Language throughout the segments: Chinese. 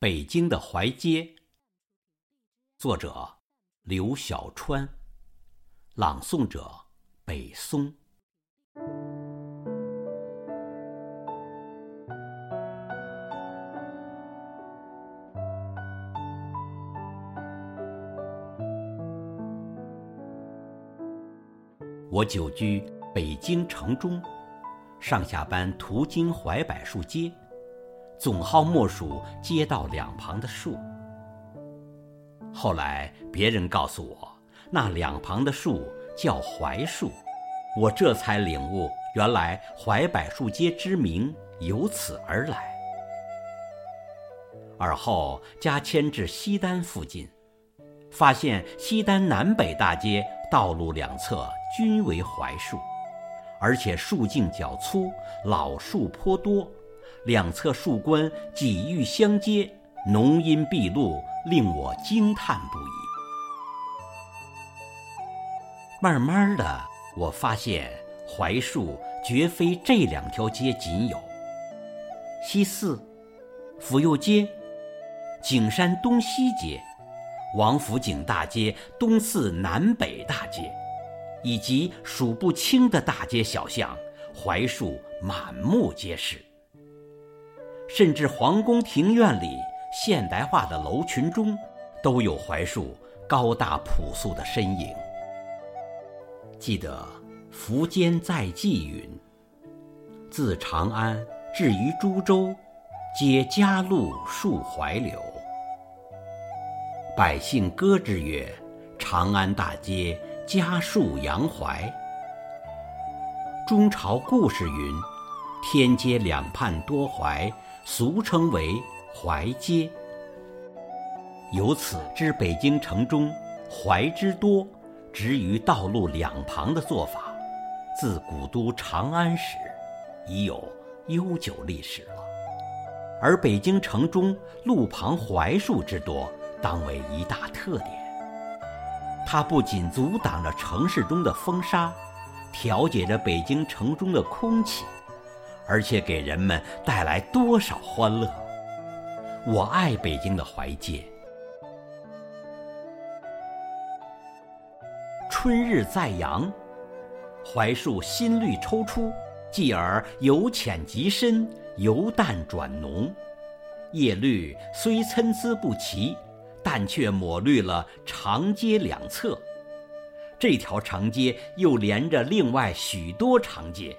北京的怀街，作者刘小川，朗诵者北松。我久居北京城中，上下班途经槐柏树街。总好默数街道两旁的树。后来别人告诉我，那两旁的树叫槐树，我这才领悟，原来槐柏树街之名由此而来。而后家迁至西单附近，发现西单南北大街道路两侧均为槐树，而且树径较粗，老树颇多。两侧树冠几欲相接，浓荫蔽露，令我惊叹不已。慢慢的，我发现槐树绝非这两条街仅有。西四、府右街、景山东西街、王府井大街东四南北大街，以及数不清的大街小巷，槐树满目皆是。甚至皇宫庭院里现代化的楼群中，都有槐树高大朴素的身影。记得苻坚在记云：“自长安至于株洲，皆家路树槐柳。”百姓歌之曰：“长安大街家树杨槐。”中朝故事云：“天街两畔多槐。”俗称为槐街，由此知北京城中槐之多，植于道路两旁的做法，自古都长安时已有悠久历史了。而北京城中路旁槐树之多，当为一大特点。它不仅阻挡着城市中的风沙，调节着北京城中的空气。而且给人们带来多少欢乐！我爱北京的槐街。春日在阳，槐树新绿抽出，继而由浅及深，由淡转浓。叶绿虽参差不齐，但却抹绿了长街两侧。这条长街又连着另外许多长街。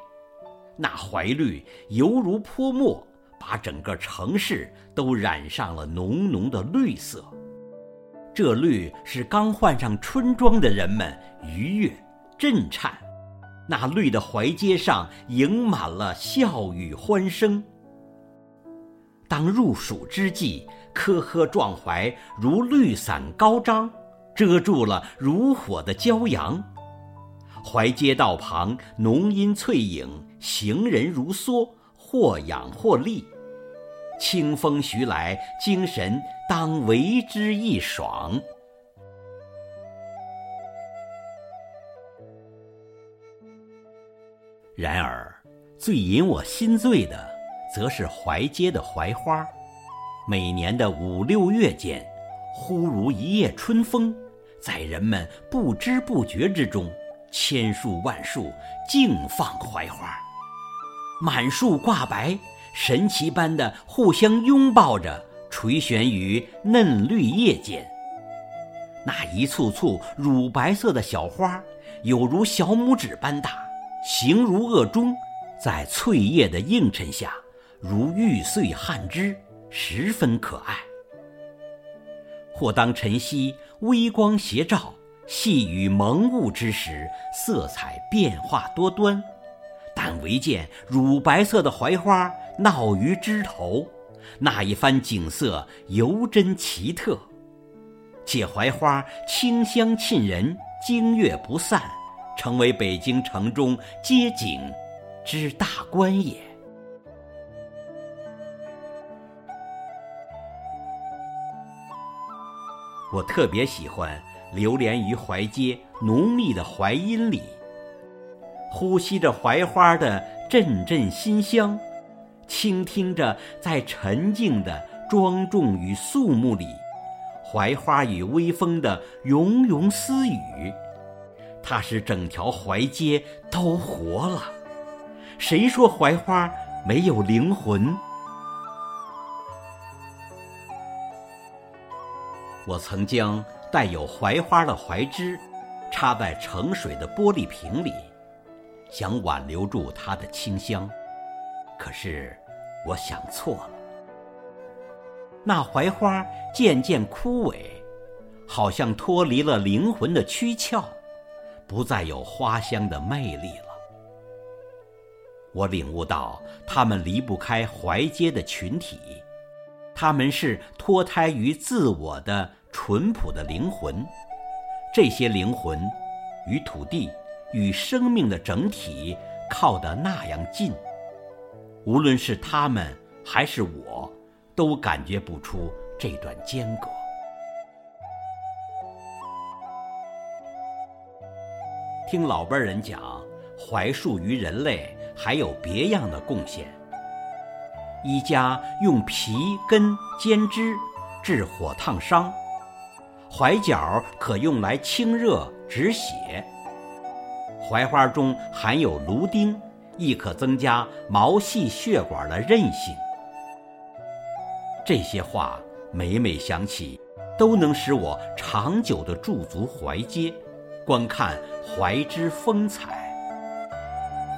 那槐绿犹如泼墨，把整个城市都染上了浓浓的绿色。这绿使刚换上春装的人们愉悦震颤。那绿的槐街上盈满了笑语欢声。当入暑之际，棵棵壮槐如绿伞高张，遮住了如火的骄阳。槐街道旁浓荫翠影。行人如梭，或仰或立，清风徐来，精神当为之一爽。然而，最引我心醉的，则是槐街的槐花。每年的五六月间，忽如一夜春风，在人们不知不觉之中，千树万树竞放槐花。满树挂白，神奇般的互相拥抱着，垂悬于嫩绿叶间。那一簇簇乳白色的小花，有如小拇指般大，形如恶钟，在翠叶的映衬下，如玉碎汗枝，十分可爱。或当晨曦微光斜照，细雨蒙雾之时，色彩变化多端。但唯见乳白色的槐花闹于枝头，那一番景色尤真奇特。且槐花清香沁人，惊月不散，成为北京城中街景之大观也。我特别喜欢流连于槐街浓密的槐荫里。呼吸着槐花的阵阵馨香，倾听着在沉静的庄重与肃穆里，槐花与微风的融融私语。它使整条槐街都活了。谁说槐花没有灵魂？我曾将带有槐花的槐枝插在盛水的玻璃瓶里，想挽留住它的清香。可是，我想错了。那槐花渐渐枯萎，好像脱离了灵魂的躯壳。不再有花香的魅力了。我领悟到，他们离不开槐街的群体，他们是脱胎于自我的淳朴的灵魂。这些灵魂，与土地、与生命的整体靠得那样近，无论是他们还是我，都感觉不出这段间隔。听老辈人讲，槐树于人类还有别样的贡献。一家用皮根煎汁治火烫伤，槐角可用来清热止血。槐花中含有芦丁，亦可增加毛细血管的韧性。这些话每每想起，都能使我长久的驻足槐街。观看槐枝风采，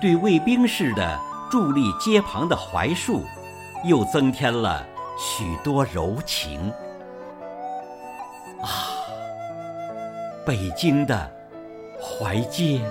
对卫兵似的伫立街旁的槐树，又增添了许多柔情。啊，北京的槐街。